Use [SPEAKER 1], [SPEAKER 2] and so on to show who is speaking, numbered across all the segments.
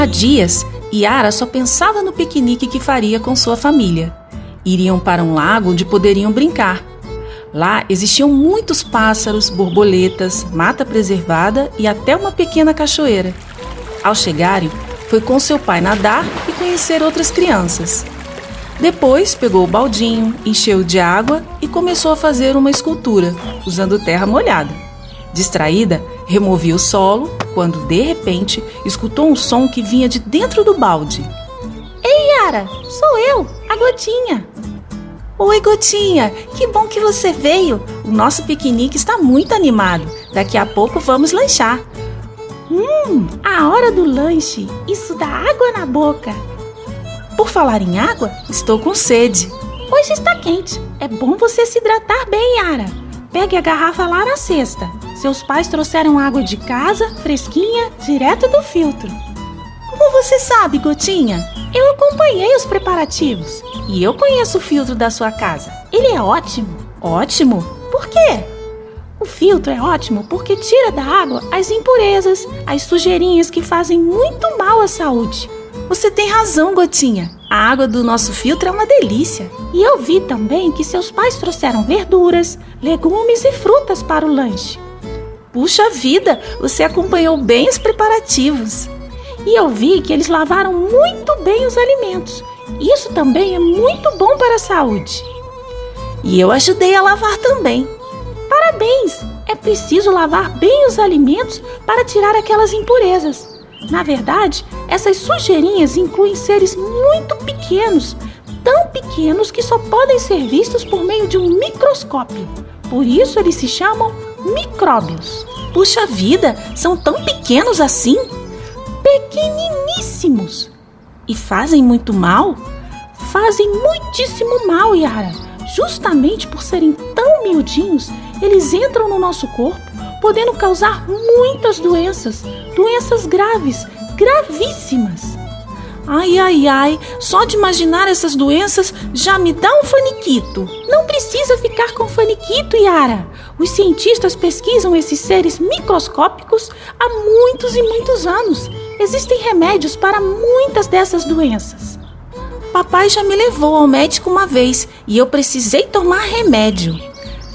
[SPEAKER 1] Há dias, Yara só pensava no piquenique que faria com sua família. Iriam para um lago onde poderiam brincar. Lá existiam muitos pássaros, borboletas, mata preservada e até uma pequena cachoeira. Ao chegarem, foi com seu pai nadar e conhecer outras crianças. Depois pegou o baldinho, encheu de água e começou a fazer uma escultura, usando terra molhada. Distraída, removia o solo quando de repente escutou um som que vinha de dentro do balde.
[SPEAKER 2] Ei, Yara, sou eu, a Gotinha.
[SPEAKER 1] Oi, Gotinha, que bom que você veio. O nosso piquenique está muito animado. Daqui a pouco vamos lanchar.
[SPEAKER 2] Hum, a hora do lanche. Isso dá água na boca.
[SPEAKER 1] Por falar em água, estou com sede.
[SPEAKER 2] Hoje está quente. É bom você se hidratar bem, Yara. Pegue a garrafa lá na cesta. Seus pais trouxeram água de casa, fresquinha, direto do filtro.
[SPEAKER 1] Como você sabe, Gotinha?
[SPEAKER 2] Eu acompanhei os preparativos e eu conheço o filtro da sua casa. Ele é ótimo.
[SPEAKER 1] Ótimo?
[SPEAKER 2] Por quê? O filtro é ótimo porque tira da água as impurezas, as sujeirinhas que fazem muito mal à saúde.
[SPEAKER 1] Você tem razão, Gotinha. A água do nosso filtro é uma delícia.
[SPEAKER 2] E eu vi também que seus pais trouxeram verduras, legumes e frutas para o lanche.
[SPEAKER 1] Puxa vida, você acompanhou bem os preparativos.
[SPEAKER 2] E eu vi que eles lavaram muito bem os alimentos. Isso também é muito bom para a saúde.
[SPEAKER 1] E eu ajudei a lavar também.
[SPEAKER 2] Parabéns! É preciso lavar bem os alimentos para tirar aquelas impurezas. Na verdade, essas sujeirinhas incluem seres muito pequenos, tão pequenos que só podem ser vistos por meio de um microscópio. Por isso eles se chamam micróbios.
[SPEAKER 1] Puxa vida, são tão pequenos assim?
[SPEAKER 2] Pequeniníssimos.
[SPEAKER 1] E fazem muito mal?
[SPEAKER 2] Fazem muitíssimo mal, Yara. Justamente por serem tão miudinhos, eles entram no nosso corpo podendo causar muitas doenças, doenças graves, gravíssimas.
[SPEAKER 1] Ai, ai, ai, só de imaginar essas doenças já me dá um faniquito.
[SPEAKER 2] Não precisa ficar com faniquito, Yara. Os cientistas pesquisam esses seres microscópicos há muitos e muitos anos. Existem remédios para muitas dessas doenças.
[SPEAKER 1] Papai já me levou ao médico uma vez e eu precisei tomar remédio.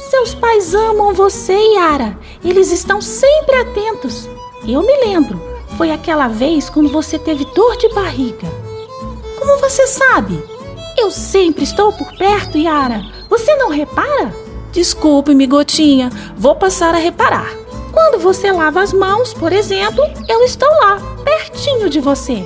[SPEAKER 2] Seus pais amam você, Yara. Eles estão sempre atentos. Eu me lembro. Foi aquela vez quando você teve dor de barriga.
[SPEAKER 1] Como você sabe?
[SPEAKER 2] Eu sempre estou por perto, Yara. Você não repara?
[SPEAKER 1] Desculpe-me, Gotinha. Vou passar a reparar.
[SPEAKER 2] Quando você lava as mãos, por exemplo, eu estou lá, pertinho de você.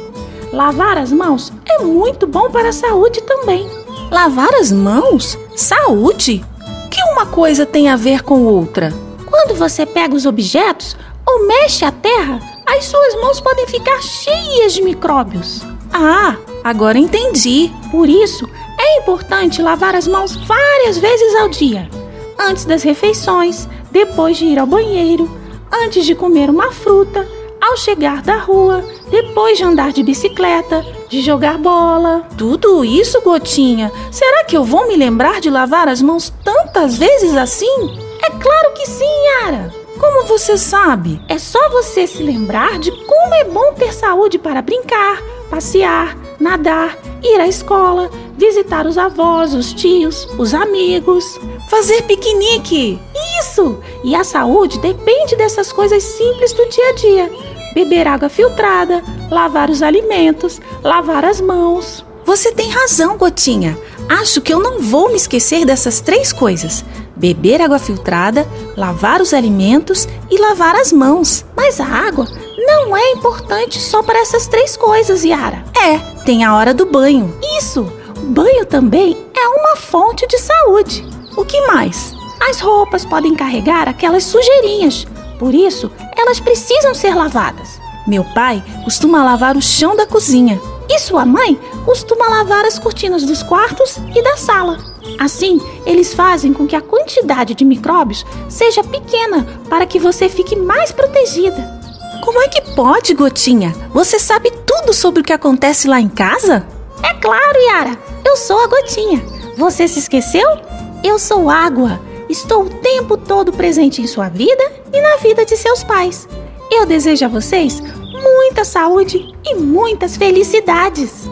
[SPEAKER 2] Lavar as mãos é muito bom para a saúde também.
[SPEAKER 1] Lavar as mãos? Saúde? que uma coisa tem a ver com outra?
[SPEAKER 2] Quando você pega os objetos ou mexe a terra, as suas mãos podem ficar cheias de micróbios.
[SPEAKER 1] Ah, agora entendi.
[SPEAKER 2] Por isso, é importante lavar as mãos várias vezes ao dia. Antes das refeições, depois de ir ao banheiro, antes de comer uma fruta, ao chegar da rua, depois de andar de bicicleta, de jogar bola.
[SPEAKER 1] Tudo isso, Gotinha? Será que eu vou me lembrar de lavar as mãos tantas vezes assim?
[SPEAKER 2] É claro que sim, Yara.
[SPEAKER 1] Como você sabe?
[SPEAKER 2] É só você se lembrar de como é bom ter saúde para brincar, passear, nadar, ir à escola, visitar os avós, os tios, os amigos,
[SPEAKER 1] fazer piquenique.
[SPEAKER 2] Isso! E a saúde depende dessas coisas simples do dia a dia beber água filtrada, lavar os alimentos, lavar as mãos.
[SPEAKER 1] Você tem razão, Gotinha. Acho que eu não vou me esquecer dessas três coisas: beber água filtrada, lavar os alimentos e lavar as mãos.
[SPEAKER 2] Mas a água não é importante só para essas três coisas, Yara.
[SPEAKER 1] É, tem a hora do banho.
[SPEAKER 2] Isso! Banho também é uma fonte de saúde.
[SPEAKER 1] O que mais?
[SPEAKER 2] As roupas podem carregar aquelas sujeirinhas. Por isso, elas precisam ser lavadas.
[SPEAKER 1] Meu pai costuma lavar o chão da cozinha.
[SPEAKER 2] E sua mãe costuma lavar as cortinas dos quartos e da sala. Assim, eles fazem com que a quantidade de micróbios seja pequena para que você fique mais protegida.
[SPEAKER 1] Como é que pode, Gotinha? Você sabe tudo sobre o que acontece lá em casa?
[SPEAKER 2] É claro, Yara. Eu sou a Gotinha. Você se esqueceu? Eu sou água. Estou o tempo todo presente em sua vida e na vida de seus pais. Eu desejo a vocês muita saúde e muitas felicidades.